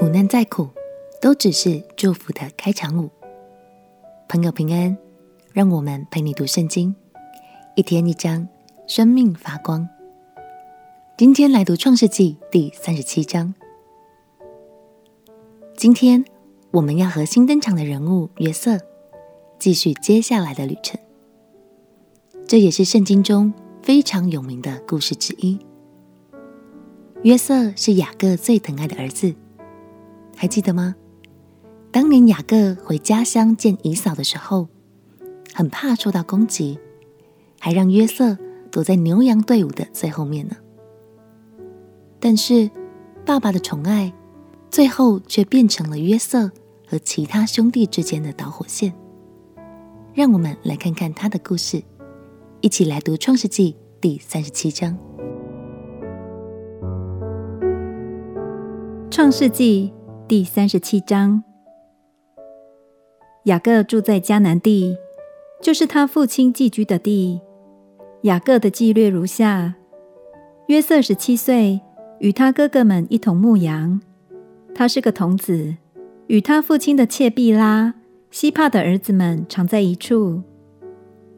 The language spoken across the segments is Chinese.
苦难再苦，都只是祝福的开场舞。朋友平安，让我们陪你读圣经，一天一章，生命发光。今天来读创世纪第三十七章。今天我们要和新登场的人物约瑟继续接下来的旅程。这也是圣经中非常有名的故事之一。约瑟是雅各最疼爱的儿子，还记得吗？当年雅各回家乡见姨嫂的时候，很怕受到攻击，还让约瑟躲在牛羊队伍的最后面呢。但是爸爸的宠爱，最后却变成了约瑟和其他兄弟之间的导火线。让我们来看看他的故事，一起来读创世纪第三十七章。创世纪第三十七章，雅各住在迦南地，就是他父亲寄居的地。雅各的记略如下：约瑟十七岁，与他哥哥们一同牧羊。他是个童子，与他父亲的妾毕拉、西帕的儿子们常在一处。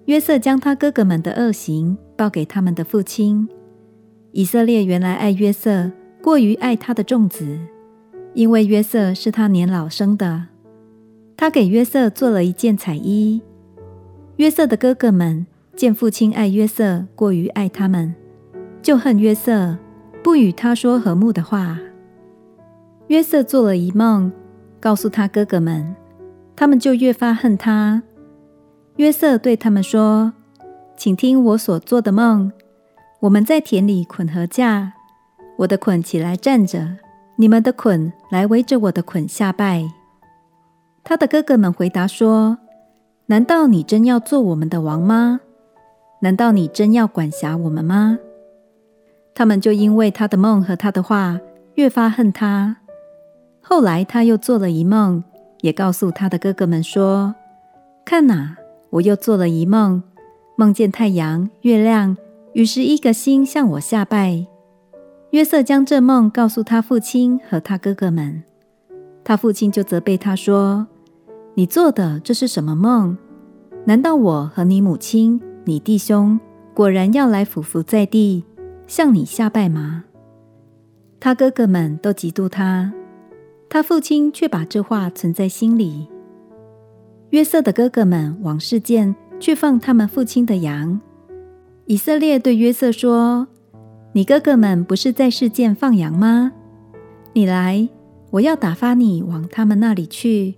约瑟将他哥哥们的恶行报给他们的父亲。以色列原来爱约瑟，过于爱他的众子。因为约瑟是他年老生的，他给约瑟做了一件彩衣。约瑟的哥哥们见父亲爱约瑟过于爱他们，就恨约瑟，不与他说和睦的话。约瑟做了一梦，告诉他哥哥们，他们就越发恨他。约瑟对他们说：“请听我所做的梦。我们在田里捆禾稼，我的捆起来站着。”你们的捆来围着我的捆下拜。他的哥哥们回答说：“难道你真要做我们的王吗？难道你真要管辖我们吗？”他们就因为他的梦和他的话，越发恨他。后来他又做了一梦，也告诉他的哥哥们说：“看哪，我又做了一梦，梦见太阳、月亮与十一个星向我下拜。”约瑟将这梦告诉他父亲和他哥哥们，他父亲就责备他说：“你做的这是什么梦？难道我和你母亲、你弟兄果然要来俯伏在地，向你下拜吗？”他哥哥们都嫉妒他，他父亲却把这话存在心里。约瑟的哥哥们往示剑去放他们父亲的羊。以色列对约瑟说。你哥哥们不是在示剑放羊吗？你来，我要打发你往他们那里去。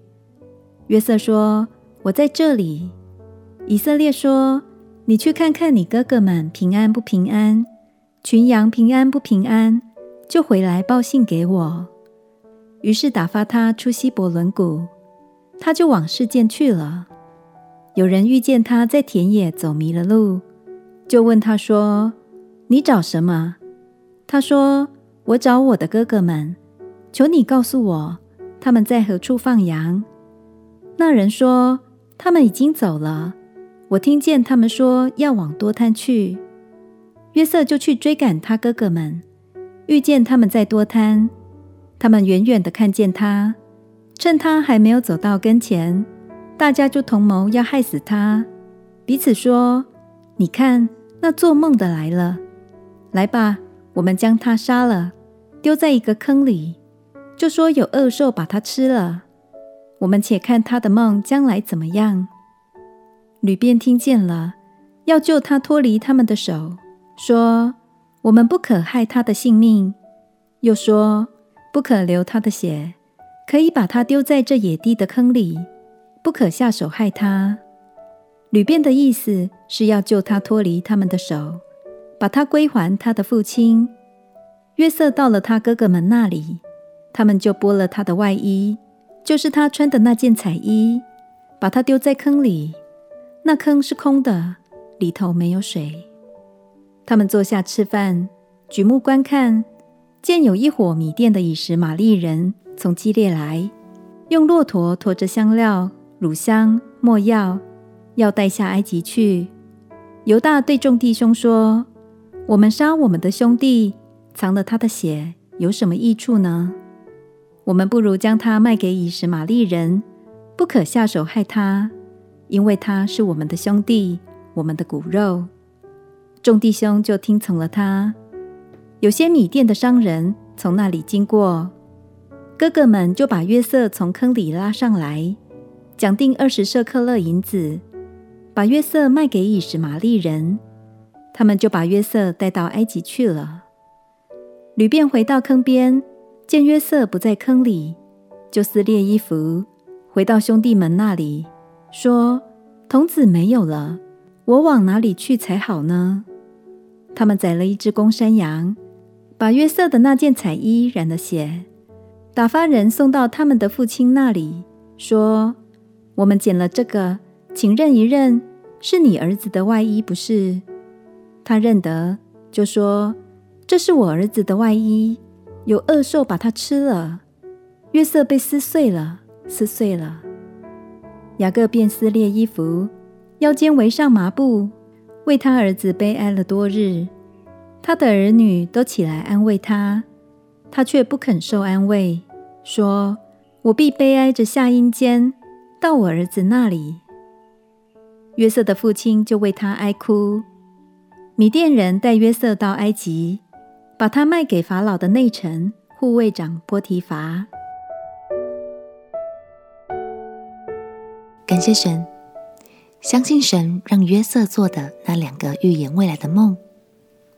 约瑟说：“我在这里。”以色列说：“你去看看你哥哥们平安不平安，群羊平安不平安，就回来报信给我。”于是打发他出希伯伦谷，他就往示剑去了。有人遇见他在田野走迷了路，就问他说。你找什么？他说：“我找我的哥哥们，求你告诉我，他们在何处放羊。”那人说：“他们已经走了。我听见他们说要往多摊去。”约瑟就去追赶他哥哥们，遇见他们在多摊，他们远远的看见他，趁他还没有走到跟前，大家就同谋要害死他，彼此说：“你看，那做梦的来了。”来吧，我们将他杀了，丢在一个坑里，就说有恶兽把他吃了。我们且看他的梦将来怎么样。吕便听见了，要救他脱离他们的手，说：我们不可害他的性命，又说不可流他的血，可以把他丢在这野地的坑里，不可下手害他。吕便的意思是要救他脱离他们的手。把他归还他的父亲。约瑟到了他哥哥们那里，他们就剥了他的外衣，就是他穿的那件彩衣，把他丢在坑里。那坑是空的，里头没有水。他们坐下吃饭，举目观看，见有一伙米甸的以实玛利人从基列来，用骆驼驮着香料、乳香、没药，要带下埃及去。犹大对众弟兄说。我们杀我们的兄弟，藏了他的血，有什么益处呢？我们不如将他卖给以实玛利人，不可下手害他，因为他是我们的兄弟，我们的骨肉。”众弟兄就听从了他。有些米店的商人从那里经过，哥哥们就把约瑟从坑里拉上来，讲定二十舍客勒银子，把约瑟卖给以实玛利人。他们就把约瑟带到埃及去了。旅便回到坑边，见约瑟不在坑里，就撕裂衣服，回到兄弟们那里，说：“童子没有了，我往哪里去才好呢？”他们宰了一只公山羊，把约瑟的那件彩衣染了血，打发人送到他们的父亲那里，说：“我们捡了这个，请认一认，是你儿子的外衣，不是？”他认得，就说：“这是我儿子的外衣，有恶兽把它吃了。”约瑟被撕碎了，撕碎了。雅各便撕裂衣服，腰间围上麻布，为他儿子悲哀了多日。他的儿女都起来安慰他，他却不肯受安慰，说：“我必悲哀着下阴间，到我儿子那里。”约瑟的父亲就为他哀哭。米甸人带约瑟到埃及，把他卖给法老的内臣护卫长波提乏。感谢神，相信神让约瑟做的那两个预言未来的梦，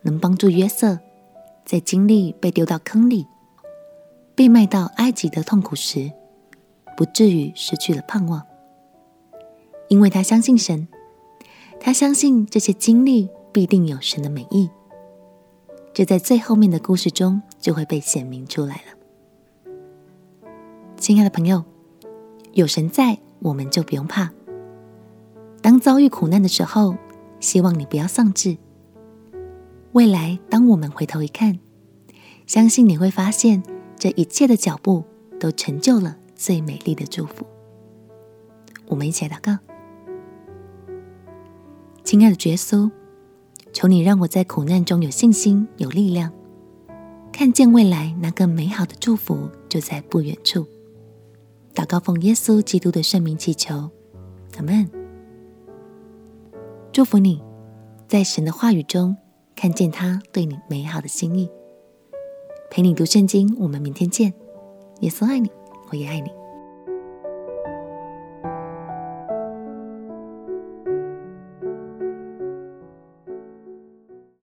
能帮助约瑟在经历被丢到坑里、被卖到埃及的痛苦时，不至于失去了盼望，因为他相信神，他相信这些经历。必定有神的美意，这在最后面的故事中就会被显明出来了。亲爱的朋友，有神在，我们就不用怕。当遭遇苦难的时候，希望你不要丧志。未来，当我们回头一看，相信你会发现，这一切的脚步都成就了最美丽的祝福。我们一起来祷告，亲爱的耶稣。求你让我在苦难中有信心、有力量，看见未来那个美好的祝福就在不远处。祷告奉耶稣基督的圣名祈求，阿门。祝福你，在神的话语中看见他对你美好的心意。陪你读圣经，我们明天见。耶稣爱你，我也爱你。